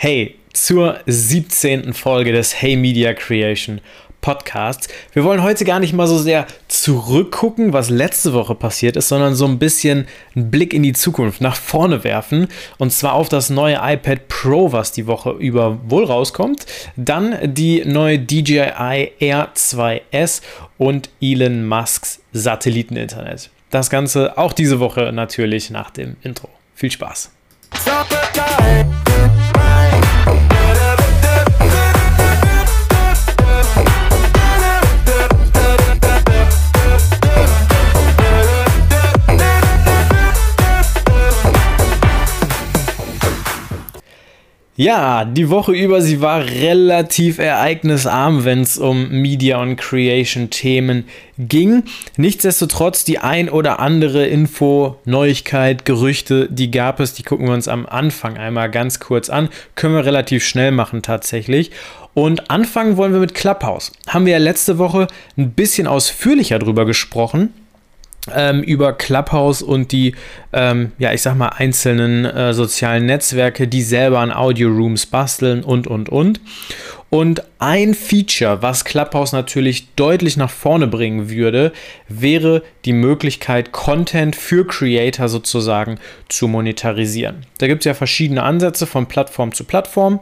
Hey, zur 17. Folge des Hey Media Creation Podcasts. Wir wollen heute gar nicht mal so sehr zurückgucken, was letzte Woche passiert ist, sondern so ein bisschen einen Blick in die Zukunft nach vorne werfen. Und zwar auf das neue iPad Pro, was die Woche über wohl rauskommt. Dann die neue DJI Air 2S und Elon Musks Satelliteninternet. Das Ganze auch diese Woche natürlich nach dem Intro. Viel Spaß! Ja, die Woche über, sie war relativ ereignisarm, wenn es um Media und Creation Themen ging. Nichtsdestotrotz, die ein oder andere Info, Neuigkeit, Gerüchte, die gab es, die gucken wir uns am Anfang einmal ganz kurz an. Können wir relativ schnell machen tatsächlich. Und anfangen wollen wir mit Clubhouse. Haben wir ja letzte Woche ein bisschen ausführlicher drüber gesprochen ähm, über Clubhouse und die, ähm, ja, ich sag mal, einzelnen äh, sozialen Netzwerke, die selber an Audio-Rooms basteln und, und, und. Und ein Feature, was Clubhouse natürlich deutlich nach vorne bringen würde, wäre die Möglichkeit, Content für Creator sozusagen zu monetarisieren. Da gibt es ja verschiedene Ansätze von Plattform zu Plattform.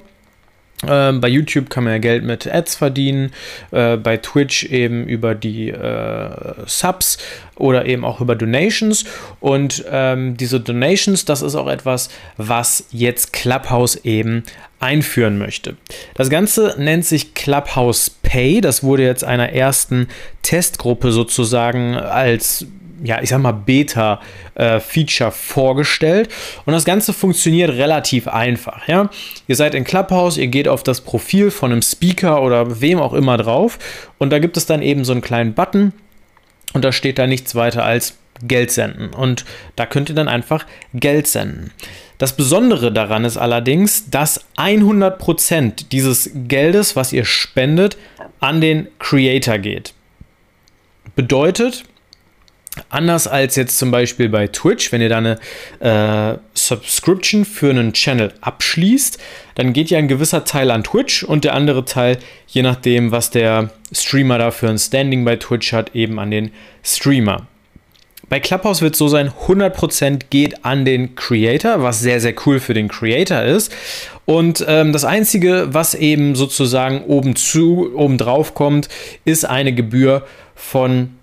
Ähm, bei YouTube kann man ja Geld mit Ads verdienen, äh, bei Twitch eben über die äh, Subs oder eben auch über Donations. Und ähm, diese Donations, das ist auch etwas, was jetzt Clubhouse eben einführen möchte. Das Ganze nennt sich Clubhouse Pay. Das wurde jetzt einer ersten Testgruppe sozusagen als ja, ich sag mal, Beta-Feature äh, vorgestellt. Und das Ganze funktioniert relativ einfach. Ja? Ihr seid in Clubhouse, ihr geht auf das Profil von einem Speaker oder wem auch immer drauf. Und da gibt es dann eben so einen kleinen Button. Und da steht da nichts weiter als Geld senden. Und da könnt ihr dann einfach Geld senden. Das Besondere daran ist allerdings, dass 100% dieses Geldes, was ihr spendet, an den Creator geht. Bedeutet, Anders als jetzt zum Beispiel bei Twitch, wenn ihr da eine äh, Subscription für einen Channel abschließt, dann geht ja ein gewisser Teil an Twitch und der andere Teil, je nachdem, was der Streamer da für ein Standing bei Twitch hat, eben an den Streamer. Bei Clubhouse wird es so sein, 100% geht an den Creator, was sehr, sehr cool für den Creator ist. Und ähm, das Einzige, was eben sozusagen oben zu, oben drauf kommt, ist eine Gebühr von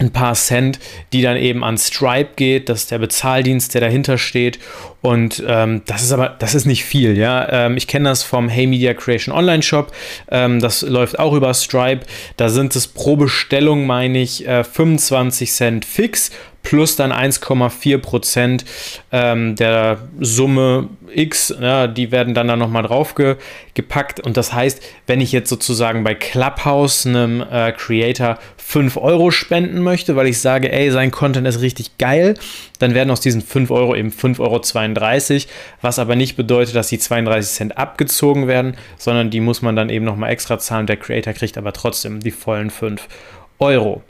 ein paar Cent, die dann eben an Stripe geht, das ist der Bezahldienst, der dahinter steht. Und ähm, das ist aber, das ist nicht viel, ja. Ähm, ich kenne das vom Hey Media Creation Online Shop. Ähm, das läuft auch über Stripe. Da sind es pro Bestellung, meine ich, äh, 25 Cent fix plus dann 1,4 Prozent ähm, der Summe X, ja, die werden dann da nochmal drauf ge gepackt. Und das heißt, wenn ich jetzt sozusagen bei Clubhouse einem äh, Creator 5 Euro spenden möchte, weil ich sage, ey, sein Content ist richtig geil, dann werden aus diesen 5 Euro eben 5,32 Euro, was aber nicht bedeutet, dass die 32 Cent abgezogen werden, sondern die muss man dann eben nochmal extra zahlen. Der Creator kriegt aber trotzdem die vollen 5 Euro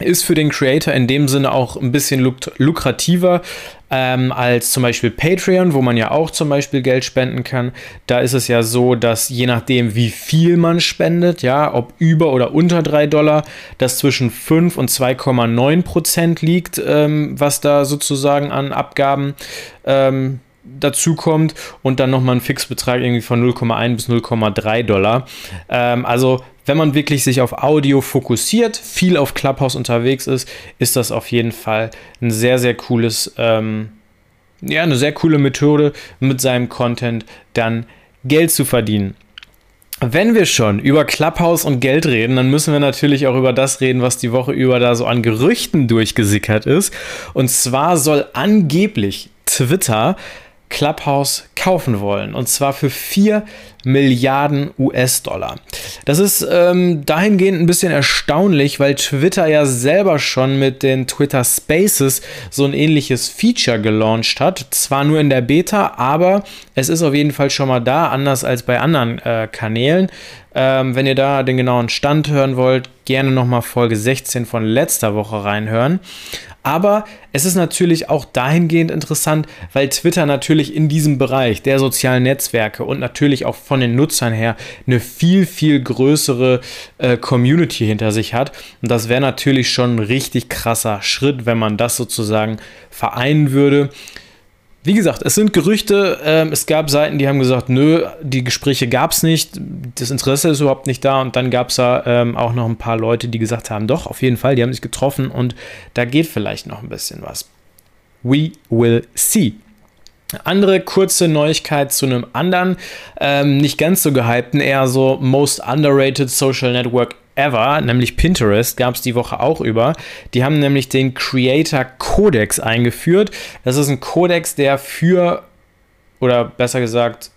ist für den Creator in dem Sinne auch ein bisschen luk lukrativer ähm, als zum Beispiel Patreon, wo man ja auch zum Beispiel Geld spenden kann. Da ist es ja so, dass je nachdem, wie viel man spendet, ja, ob über oder unter 3 Dollar, das zwischen 5 und 2,9 Prozent liegt, ähm, was da sozusagen an Abgaben ähm, dazu kommt und dann nochmal ein Fixbetrag irgendwie von 0,1 bis 0,3 Dollar. Ähm, also wenn man wirklich sich auf Audio fokussiert, viel auf Clubhouse unterwegs ist, ist das auf jeden Fall ein sehr, sehr cooles, ähm, ja, eine sehr coole Methode, mit seinem Content dann Geld zu verdienen. Wenn wir schon über Clubhouse und Geld reden, dann müssen wir natürlich auch über das reden, was die Woche über da so an Gerüchten durchgesickert ist. Und zwar soll angeblich Twitter Clubhouse kaufen wollen. Und zwar für 4 Milliarden US-Dollar. Das ist ähm, dahingehend ein bisschen erstaunlich, weil Twitter ja selber schon mit den Twitter Spaces so ein ähnliches Feature gelauncht hat. Zwar nur in der Beta, aber es ist auf jeden Fall schon mal da, anders als bei anderen äh, Kanälen. Ähm, wenn ihr da den genauen Stand hören wollt, gerne nochmal Folge 16 von letzter Woche reinhören. Aber es ist natürlich auch dahingehend interessant, weil Twitter natürlich in diesem Bereich der sozialen Netzwerke und natürlich auch von den Nutzern her eine viel, viel größere äh, Community hinter sich hat. Und das wäre natürlich schon ein richtig krasser Schritt, wenn man das sozusagen vereinen würde. Wie gesagt, es sind Gerüchte. Ähm, es gab Seiten, die haben gesagt, nö, die Gespräche gab es nicht, das Interesse ist überhaupt nicht da. Und dann gab es da ähm, auch noch ein paar Leute, die gesagt haben, doch, auf jeden Fall, die haben sich getroffen und da geht vielleicht noch ein bisschen was. We will see. Andere kurze Neuigkeit zu einem anderen, ähm, nicht ganz so gehypten, eher so most underrated Social Network ever, nämlich Pinterest, gab es die Woche auch über. Die haben nämlich den Creator Codex eingeführt. Das ist ein Codex, der für, oder besser gesagt,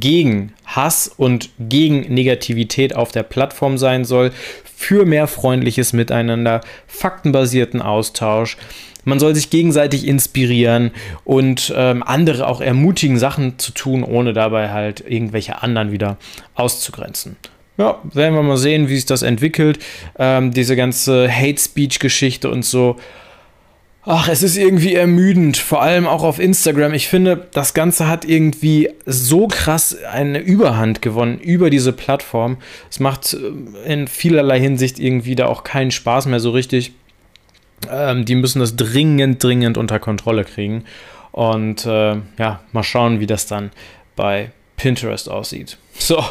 gegen Hass und gegen Negativität auf der Plattform sein soll, für mehr freundliches Miteinander, faktenbasierten Austausch. Man soll sich gegenseitig inspirieren und ähm, andere auch ermutigen, Sachen zu tun, ohne dabei halt irgendwelche anderen wieder auszugrenzen ja, werden wir mal sehen, wie sich das entwickelt. Ähm, diese ganze Hate Speech-Geschichte und so. Ach, es ist irgendwie ermüdend, vor allem auch auf Instagram. Ich finde, das Ganze hat irgendwie so krass eine Überhand gewonnen über diese Plattform. Es macht äh, in vielerlei Hinsicht irgendwie da auch keinen Spaß mehr so richtig. Ähm, die müssen das dringend, dringend unter Kontrolle kriegen. Und äh, ja, mal schauen, wie das dann bei Pinterest aussieht. So,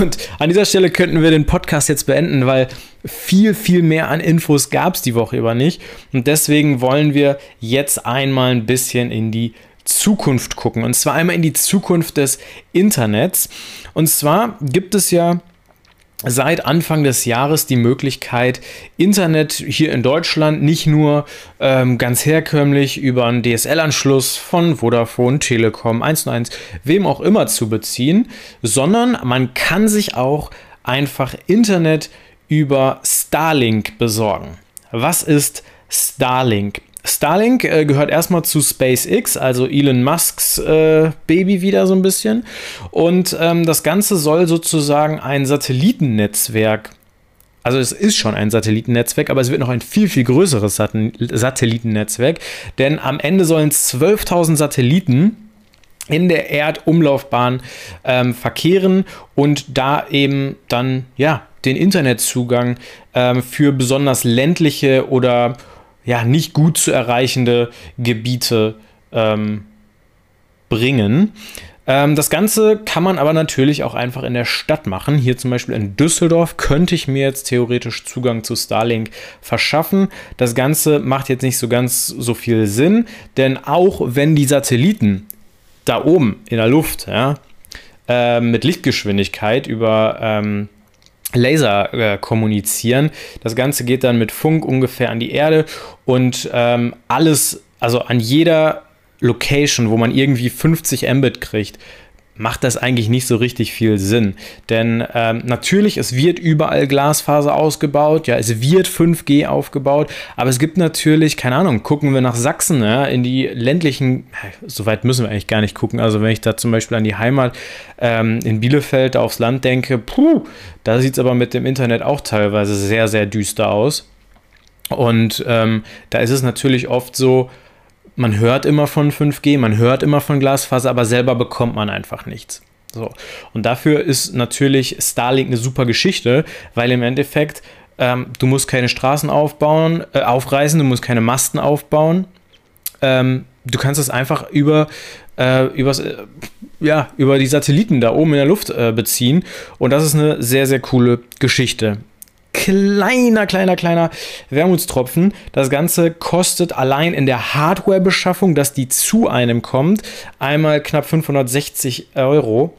und an dieser Stelle könnten wir den Podcast jetzt beenden, weil viel, viel mehr an Infos gab es die Woche über nicht. Und deswegen wollen wir jetzt einmal ein bisschen in die Zukunft gucken. Und zwar einmal in die Zukunft des Internets. Und zwar gibt es ja seit Anfang des Jahres die Möglichkeit, Internet hier in Deutschland nicht nur ähm, ganz herkömmlich über einen DSL-Anschluss von Vodafone, Telekom, 1&1, wem auch immer zu beziehen, sondern man kann sich auch einfach Internet über Starlink besorgen. Was ist Starlink? Starlink äh, gehört erstmal zu SpaceX, also Elon Musks äh, Baby wieder so ein bisschen. Und ähm, das Ganze soll sozusagen ein Satellitennetzwerk also es ist schon ein Satellitennetzwerk, aber es wird noch ein viel, viel größeres Satellitennetzwerk, denn am Ende sollen 12.000 Satelliten in der Erdumlaufbahn ähm, verkehren und da eben dann ja den Internetzugang ähm, für besonders ländliche oder ja, nicht gut zu erreichende Gebiete ähm, bringen. Ähm, das Ganze kann man aber natürlich auch einfach in der Stadt machen. Hier zum Beispiel in Düsseldorf könnte ich mir jetzt theoretisch Zugang zu Starlink verschaffen. Das Ganze macht jetzt nicht so ganz so viel Sinn, denn auch wenn die Satelliten da oben in der Luft ja, äh, mit Lichtgeschwindigkeit über ähm, Laser äh, kommunizieren. Das Ganze geht dann mit Funk ungefähr an die Erde und ähm, alles, also an jeder Location, wo man irgendwie 50 Mbit kriegt, macht das eigentlich nicht so richtig viel Sinn. Denn ähm, natürlich, es wird überall Glasfaser ausgebaut, ja, es wird 5G aufgebaut, aber es gibt natürlich, keine Ahnung, gucken wir nach Sachsen, ja, in die ländlichen, so weit müssen wir eigentlich gar nicht gucken. Also wenn ich da zum Beispiel an die Heimat ähm, in Bielefeld aufs Land denke, puh, da sieht es aber mit dem Internet auch teilweise sehr, sehr düster aus. Und ähm, da ist es natürlich oft so, man hört immer von 5G, man hört immer von Glasfaser, aber selber bekommt man einfach nichts. So. Und dafür ist natürlich Starlink eine super Geschichte, weil im Endeffekt ähm, du musst keine Straßen aufbauen, äh, aufreißen, du musst keine Masten aufbauen. Ähm, du kannst es einfach über, äh, übers, äh, ja, über die Satelliten da oben in der Luft äh, beziehen. Und das ist eine sehr, sehr coole Geschichte kleiner, kleiner, kleiner Wermutstropfen. Das Ganze kostet allein in der Hardware-Beschaffung, dass die zu einem kommt, einmal knapp 560 Euro.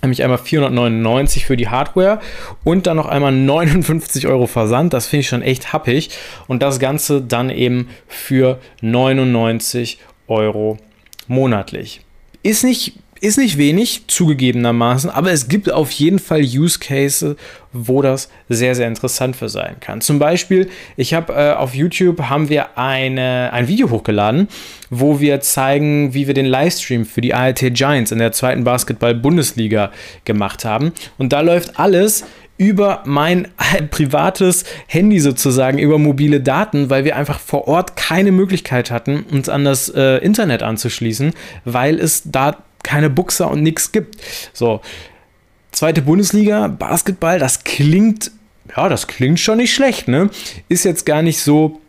Nämlich einmal 499 für die Hardware und dann noch einmal 59 Euro Versand. Das finde ich schon echt happig. Und das Ganze dann eben für 99 Euro monatlich. Ist nicht ist nicht wenig, zugegebenermaßen, aber es gibt auf jeden Fall Use Cases, wo das sehr, sehr interessant für sein kann. Zum Beispiel, ich habe äh, auf YouTube haben wir eine, ein Video hochgeladen, wo wir zeigen, wie wir den Livestream für die ART Giants in der zweiten Basketball-Bundesliga gemacht haben. Und da läuft alles über mein privates Handy sozusagen, über mobile Daten, weil wir einfach vor Ort keine Möglichkeit hatten, uns an das äh, Internet anzuschließen, weil es da keine Buchser und nichts gibt. So, zweite Bundesliga, Basketball, das klingt, ja, das klingt schon nicht schlecht, ne? Ist jetzt gar nicht so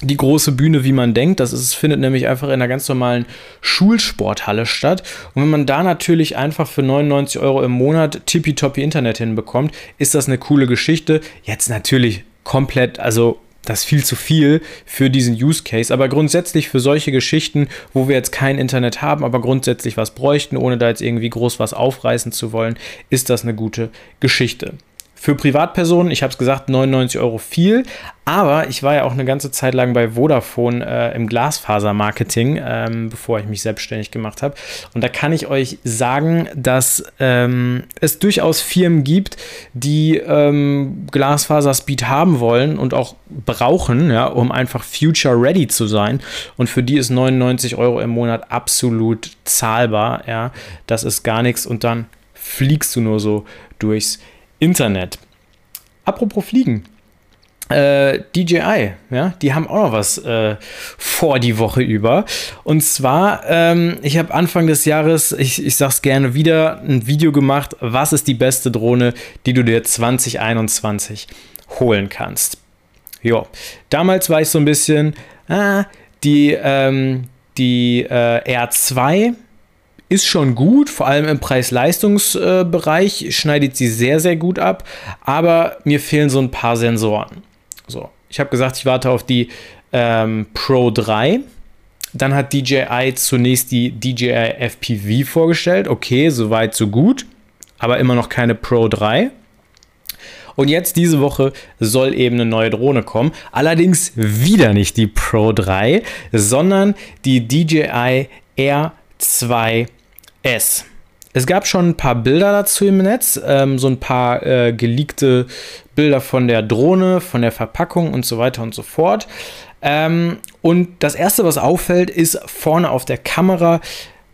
die große Bühne, wie man denkt. Das ist, findet nämlich einfach in einer ganz normalen Schulsporthalle statt. Und wenn man da natürlich einfach für 99 Euro im Monat tippitoppi Internet hinbekommt, ist das eine coole Geschichte. Jetzt natürlich komplett, also das ist viel zu viel für diesen Use Case. Aber grundsätzlich für solche Geschichten, wo wir jetzt kein Internet haben, aber grundsätzlich was bräuchten, ohne da jetzt irgendwie groß was aufreißen zu wollen, ist das eine gute Geschichte. Für Privatpersonen, ich habe es gesagt, 99 Euro viel, aber ich war ja auch eine ganze Zeit lang bei Vodafone äh, im Glasfasermarketing, ähm, bevor ich mich selbstständig gemacht habe. Und da kann ich euch sagen, dass ähm, es durchaus Firmen gibt, die ähm, Glasfaser-Speed haben wollen und auch brauchen, ja, um einfach future ready zu sein. Und für die ist 99 Euro im Monat absolut zahlbar. Ja, das ist gar nichts und dann fliegst du nur so durchs Internet. Apropos Fliegen. Äh, DJI, ja, die haben auch noch was äh, vor die Woche über. Und zwar, ähm, ich habe Anfang des Jahres, ich, ich sag's gerne wieder, ein Video gemacht, was ist die beste Drohne, die du dir 2021 holen kannst. Jo, damals war ich so ein bisschen, ah, die, ähm, die äh, R2 ist schon gut, vor allem im Preis-Leistungs-Bereich schneidet sie sehr, sehr gut ab, aber mir fehlen so ein paar Sensoren. So, ich habe gesagt, ich warte auf die ähm, Pro 3. Dann hat DJI zunächst die DJI FPV vorgestellt. Okay, soweit, so gut, aber immer noch keine Pro 3. Und jetzt diese Woche soll eben eine neue Drohne kommen. Allerdings wieder nicht die Pro 3, sondern die DJI R2 S. Es gab schon ein paar Bilder dazu im Netz, ähm, so ein paar äh, geleakte Bilder von der Drohne, von der Verpackung und so weiter und so fort. Ähm, und das erste, was auffällt, ist vorne auf der Kamera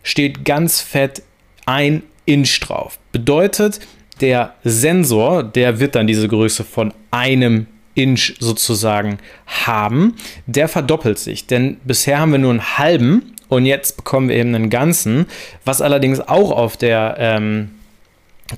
steht ganz fett ein Inch drauf. Bedeutet, der Sensor, der wird dann diese Größe von einem Inch sozusagen haben, der verdoppelt sich. Denn bisher haben wir nur einen halben und jetzt bekommen wir eben einen ganzen. Was allerdings auch auf der ähm,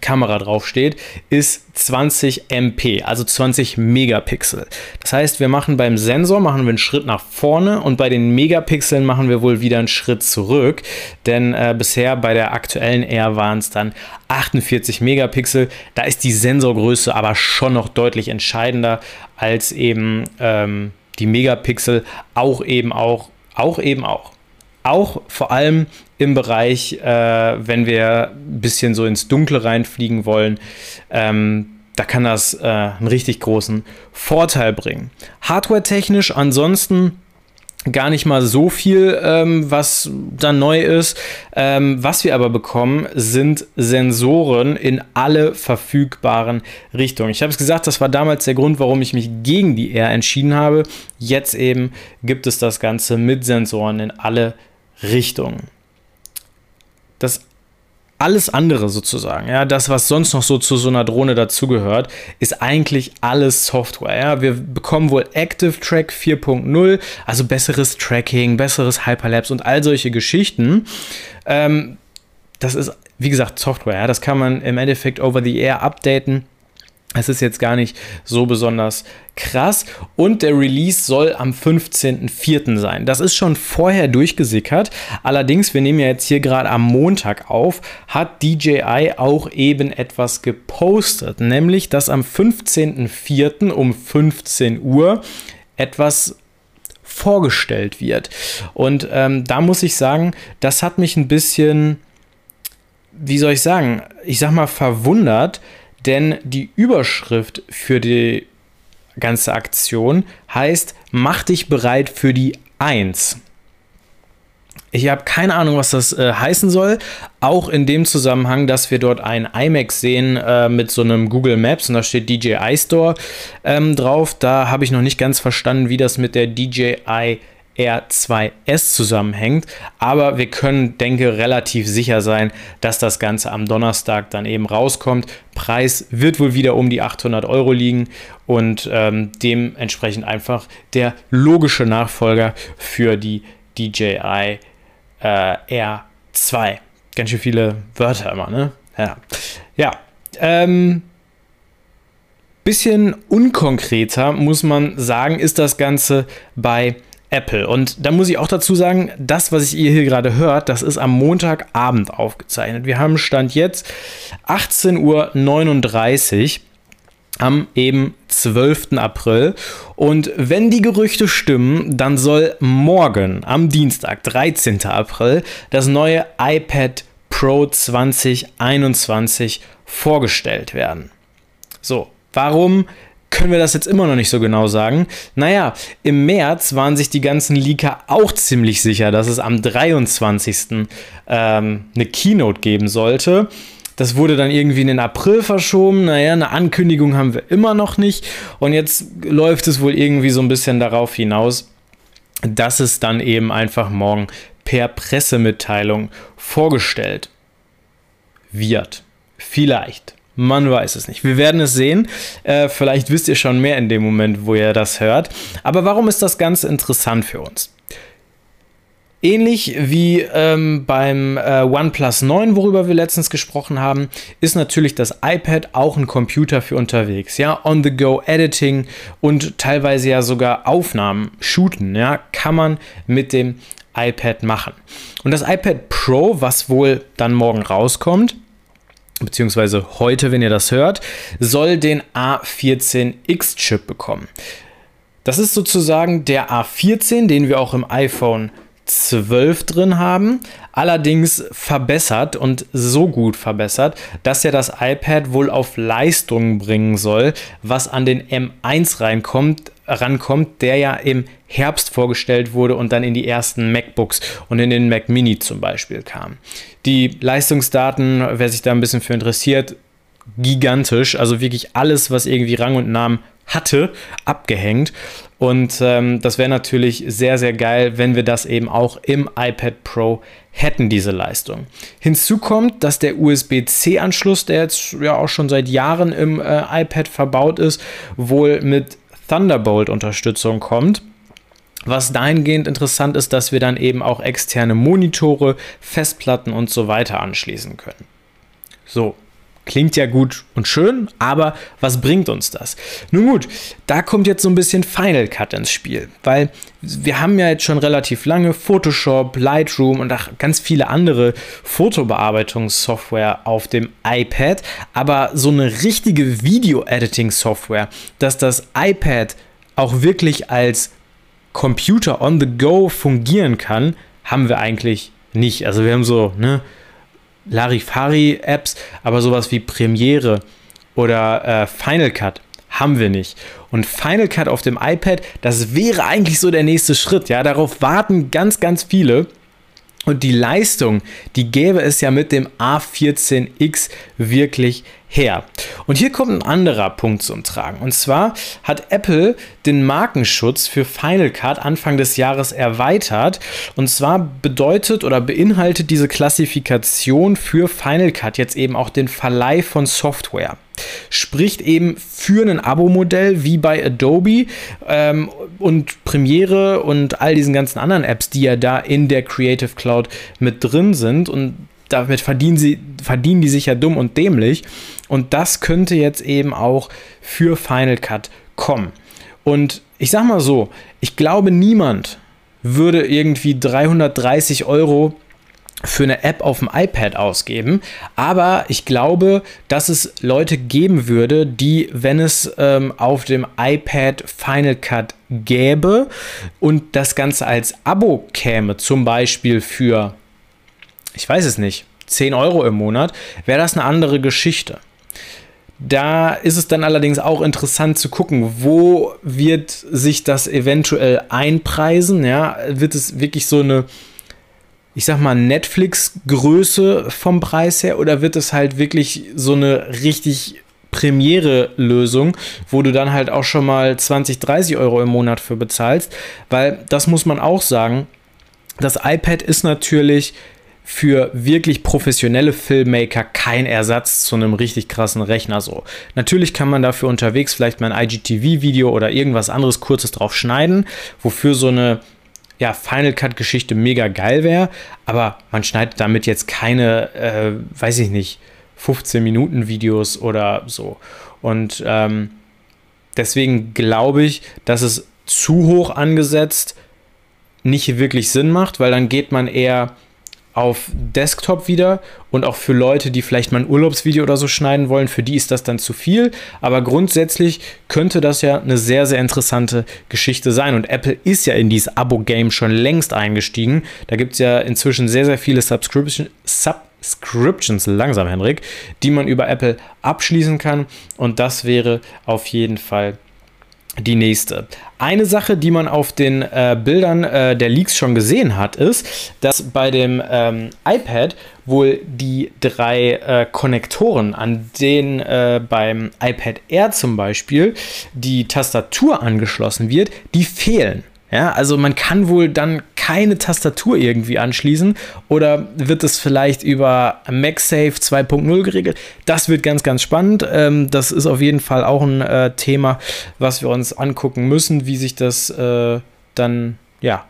Kamera draufsteht, ist 20 MP, also 20 Megapixel. Das heißt, wir machen beim Sensor machen wir einen Schritt nach vorne und bei den Megapixeln machen wir wohl wieder einen Schritt zurück, denn äh, bisher bei der aktuellen R waren es dann 48 Megapixel. Da ist die Sensorgröße aber schon noch deutlich entscheidender als eben ähm, die Megapixel, auch eben auch, auch eben auch auch vor allem im Bereich, äh, wenn wir ein bisschen so ins Dunkle reinfliegen wollen, ähm, da kann das äh, einen richtig großen Vorteil bringen. Hardware-technisch ansonsten gar nicht mal so viel, ähm, was da neu ist. Ähm, was wir aber bekommen, sind Sensoren in alle verfügbaren Richtungen. Ich habe es gesagt, das war damals der Grund, warum ich mich gegen die R entschieden habe. Jetzt eben gibt es das Ganze mit Sensoren in alle Richtung. Das alles andere sozusagen, ja, das, was sonst noch so zu so einer Drohne dazugehört, ist eigentlich alles Software. Ja. Wir bekommen wohl Active Track 4.0, also besseres Tracking, besseres Hyperlapse und all solche Geschichten. Ähm, das ist, wie gesagt, Software. Ja. Das kann man im Endeffekt over the air updaten. Es ist jetzt gar nicht so besonders krass. Und der Release soll am 15.04. sein. Das ist schon vorher durchgesickert. Allerdings, wir nehmen ja jetzt hier gerade am Montag auf, hat DJI auch eben etwas gepostet. Nämlich, dass am 15.04. um 15 Uhr etwas vorgestellt wird. Und ähm, da muss ich sagen, das hat mich ein bisschen, wie soll ich sagen, ich sag mal verwundert, denn die Überschrift für die ganze Aktion heißt, mach dich bereit für die 1. Ich habe keine Ahnung, was das äh, heißen soll. Auch in dem Zusammenhang, dass wir dort ein iMac sehen äh, mit so einem Google Maps und da steht DJI Store ähm, drauf. Da habe ich noch nicht ganz verstanden, wie das mit der DJI R2S zusammenhängt. Aber wir können, denke, relativ sicher sein, dass das Ganze am Donnerstag dann eben rauskommt. Preis wird wohl wieder um die 800 Euro liegen und ähm, dementsprechend einfach der logische Nachfolger für die DJI äh, R2. Ganz schön viele Wörter immer, ne? Ja. Ja. Ähm, bisschen unkonkreter, muss man sagen, ist das Ganze bei Apple. Und da muss ich auch dazu sagen, das, was ihr hier gerade hört, das ist am Montagabend aufgezeichnet. Wir haben Stand jetzt 18.39 Uhr am eben 12. April. Und wenn die Gerüchte stimmen, dann soll morgen am Dienstag, 13. April, das neue iPad Pro 2021 vorgestellt werden. So, warum können wir das jetzt immer noch nicht so genau sagen. Naja, im März waren sich die ganzen Leaker auch ziemlich sicher, dass es am 23. Ähm, eine Keynote geben sollte. Das wurde dann irgendwie in den April verschoben. Naja, eine Ankündigung haben wir immer noch nicht. Und jetzt läuft es wohl irgendwie so ein bisschen darauf hinaus, dass es dann eben einfach morgen per Pressemitteilung vorgestellt wird. Vielleicht. Man weiß es nicht. Wir werden es sehen. Äh, vielleicht wisst ihr schon mehr in dem Moment, wo ihr das hört. Aber warum ist das Ganze interessant für uns? Ähnlich wie ähm, beim äh, OnePlus 9, worüber wir letztens gesprochen haben, ist natürlich das iPad auch ein Computer für unterwegs. Ja, On-the-Go-Editing und teilweise ja sogar Aufnahmen, Shooten, ja, kann man mit dem iPad machen. Und das iPad Pro, was wohl dann morgen rauskommt, beziehungsweise heute, wenn ihr das hört, soll den A14X-Chip bekommen. Das ist sozusagen der A14, den wir auch im iPhone 12 drin haben, allerdings verbessert und so gut verbessert, dass er das iPad wohl auf Leistung bringen soll, was an den M1 reinkommt, rankommt, der ja im Herbst vorgestellt wurde und dann in die ersten MacBooks und in den Mac Mini zum Beispiel kam. Die Leistungsdaten, wer sich da ein bisschen für interessiert, gigantisch. Also wirklich alles, was irgendwie Rang und Namen hatte, abgehängt. Und ähm, das wäre natürlich sehr, sehr geil, wenn wir das eben auch im iPad Pro hätten, diese Leistung. Hinzu kommt, dass der USB-C-Anschluss, der jetzt ja auch schon seit Jahren im äh, iPad verbaut ist, wohl mit Thunderbolt-Unterstützung kommt. Was dahingehend interessant ist, dass wir dann eben auch externe Monitore, Festplatten und so weiter anschließen können. So, Klingt ja gut und schön, aber was bringt uns das? Nun gut, da kommt jetzt so ein bisschen Final Cut ins Spiel, weil wir haben ja jetzt schon relativ lange Photoshop, Lightroom und auch ganz viele andere Fotobearbeitungssoftware auf dem iPad, aber so eine richtige Video-Editing-Software, dass das iPad auch wirklich als Computer on the go fungieren kann, haben wir eigentlich nicht. Also wir haben so, ne, Larifari-Apps, aber sowas wie Premiere oder äh, Final Cut haben wir nicht. Und Final Cut auf dem iPad, das wäre eigentlich so der nächste Schritt. Ja, darauf warten ganz, ganz viele. Und die Leistung, die gäbe es ja mit dem A14X wirklich her. Und hier kommt ein anderer Punkt zum Tragen. Und zwar hat Apple den Markenschutz für Final Cut Anfang des Jahres erweitert. Und zwar bedeutet oder beinhaltet diese Klassifikation für Final Cut jetzt eben auch den Verleih von Software spricht eben für ein Abo-Modell wie bei Adobe ähm, und Premiere und all diesen ganzen anderen Apps, die ja da in der Creative Cloud mit drin sind und damit verdienen sie verdienen die sich ja dumm und dämlich und das könnte jetzt eben auch für Final Cut kommen. Und ich sag mal so, ich glaube niemand würde irgendwie 330 Euro für eine App auf dem iPad ausgeben. Aber ich glaube, dass es Leute geben würde, die, wenn es ähm, auf dem iPad Final Cut gäbe und das Ganze als Abo käme, zum Beispiel für, ich weiß es nicht, 10 Euro im Monat, wäre das eine andere Geschichte. Da ist es dann allerdings auch interessant zu gucken, wo wird sich das eventuell einpreisen. Ja, wird es wirklich so eine ich sag mal, Netflix-Größe vom Preis her oder wird es halt wirklich so eine richtig Premiere-Lösung, wo du dann halt auch schon mal 20, 30 Euro im Monat für bezahlst, weil das muss man auch sagen, das iPad ist natürlich für wirklich professionelle Filmmaker kein Ersatz zu einem richtig krassen Rechner so. Natürlich kann man dafür unterwegs vielleicht mal ein IGTV-Video oder irgendwas anderes kurzes drauf schneiden, wofür so eine ja, Final Cut-Geschichte mega geil wäre, aber man schneidet damit jetzt keine, äh, weiß ich nicht, 15 Minuten Videos oder so. Und ähm, deswegen glaube ich, dass es zu hoch angesetzt nicht wirklich Sinn macht, weil dann geht man eher auf Desktop wieder und auch für Leute, die vielleicht mal ein Urlaubsvideo oder so schneiden wollen, für die ist das dann zu viel. Aber grundsätzlich könnte das ja eine sehr, sehr interessante Geschichte sein. Und Apple ist ja in dieses Abo-Game schon längst eingestiegen. Da gibt es ja inzwischen sehr, sehr viele Subscription, Subscriptions, langsam Henrik, die man über Apple abschließen kann. Und das wäre auf jeden Fall die nächste. Eine Sache, die man auf den äh, Bildern äh, der Leaks schon gesehen hat, ist, dass bei dem ähm, iPad wohl die drei äh, Konnektoren, an denen äh, beim iPad Air zum Beispiel die Tastatur angeschlossen wird, die fehlen. Ja, also man kann wohl dann keine Tastatur irgendwie anschließen oder wird es vielleicht über MagSafe 2.0 geregelt? Das wird ganz, ganz spannend. Ähm, das ist auf jeden Fall auch ein äh, Thema, was wir uns angucken müssen, wie sich das äh, dann, ja,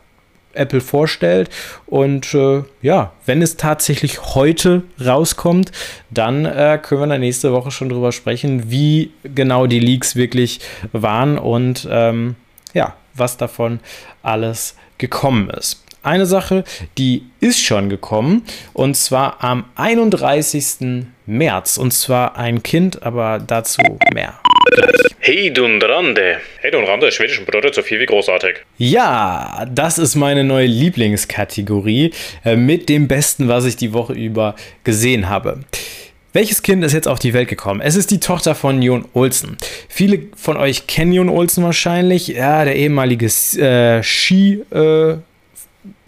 Apple vorstellt. Und äh, ja, wenn es tatsächlich heute rauskommt, dann äh, können wir dann nächste Woche schon drüber sprechen, wie genau die Leaks wirklich waren und ähm, ja, was davon alles gekommen ist. Eine Sache, die ist schon gekommen und zwar am 31. März und zwar ein Kind, aber dazu mehr. Gleich. Hey Dundrandi. Hey Dundrandi, schwedischen bedeutet so viel wie großartig. Ja, das ist meine neue Lieblingskategorie äh, mit dem Besten, was ich die Woche über gesehen habe. Welches Kind ist jetzt auf die Welt gekommen? Es ist die Tochter von Jon Olsen. Viele von euch kennen Jon Olsen wahrscheinlich. Ja, der ehemalige äh, Ski äh,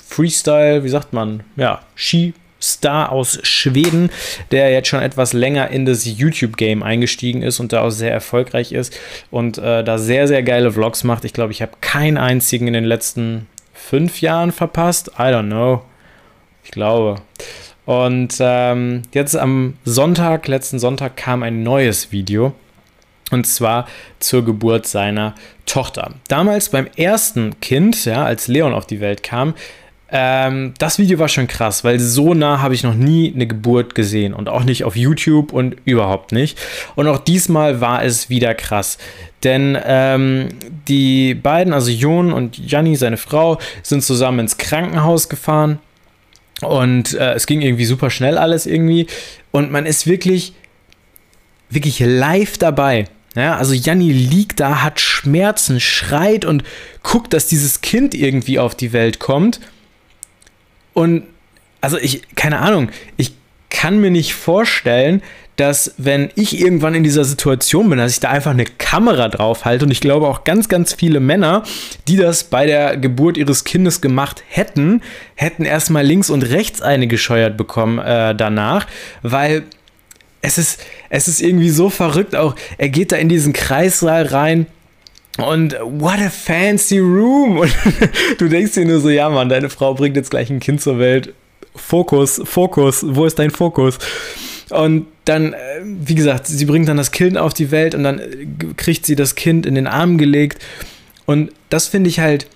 Freestyle, wie sagt man? Ja, Ski Star aus Schweden, der jetzt schon etwas länger in das YouTube-Game eingestiegen ist und da auch sehr erfolgreich ist und äh, da sehr, sehr geile Vlogs macht. Ich glaube, ich habe keinen einzigen in den letzten fünf Jahren verpasst. I don't know. Ich glaube. Und ähm, jetzt am Sonntag, letzten Sonntag, kam ein neues Video. Und zwar zur Geburt seiner Tochter. Damals beim ersten Kind, ja, als Leon auf die Welt kam, ähm, das Video war schon krass, weil so nah habe ich noch nie eine Geburt gesehen und auch nicht auf YouTube und überhaupt nicht. Und auch diesmal war es wieder krass. Denn ähm, die beiden, also Jon und Janni, seine Frau, sind zusammen ins Krankenhaus gefahren und äh, es ging irgendwie super schnell alles irgendwie. Und man ist wirklich, wirklich live dabei. Ja, also Janni liegt da, hat Schmerzen, schreit und guckt, dass dieses Kind irgendwie auf die Welt kommt. Und also ich, keine Ahnung, ich kann mir nicht vorstellen, dass wenn ich irgendwann in dieser Situation bin, dass ich da einfach eine Kamera drauf halte und ich glaube auch ganz, ganz viele Männer, die das bei der Geburt ihres Kindes gemacht hätten, hätten erstmal links und rechts eine gescheuert bekommen äh, danach, weil es ist, es ist irgendwie so verrückt auch, er geht da in diesen Kreissaal rein, und what a fancy room. Und du denkst dir nur so, ja, Mann, deine Frau bringt jetzt gleich ein Kind zur Welt. Fokus, Fokus, wo ist dein Fokus? Und dann, äh, wie gesagt, sie bringt dann das Kind auf die Welt und dann äh, kriegt sie das Kind in den Arm gelegt. Und das finde ich halt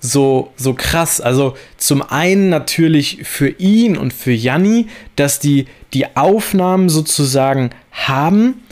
so, so krass. Also zum einen natürlich für ihn und für Janni, dass die die Aufnahmen sozusagen haben,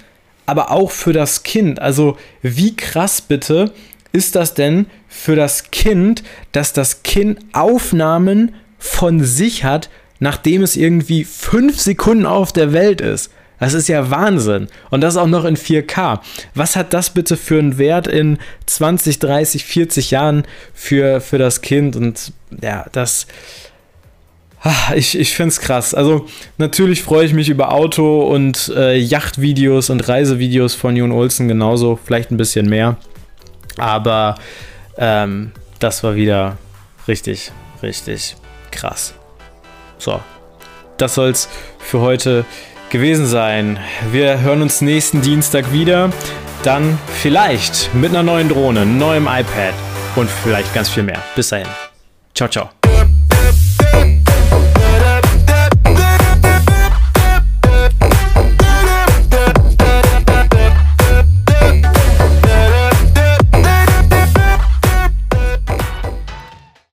aber auch für das Kind. Also wie krass bitte ist das denn für das Kind, dass das Kind Aufnahmen von sich hat, nachdem es irgendwie fünf Sekunden auf der Welt ist. Das ist ja Wahnsinn. Und das auch noch in 4K. Was hat das bitte für einen Wert in 20, 30, 40 Jahren für, für das Kind? Und ja, das. Ah, ich, ich finde es krass. Also natürlich freue ich mich über Auto- und äh, Yachtvideos und Reisevideos von Jon Olsen genauso, vielleicht ein bisschen mehr. Aber ähm, das war wieder richtig, richtig krass. So, das soll es für heute gewesen sein. Wir hören uns nächsten Dienstag wieder. Dann vielleicht mit einer neuen Drohne, neuem iPad und vielleicht ganz viel mehr. Bis dahin. Ciao, ciao.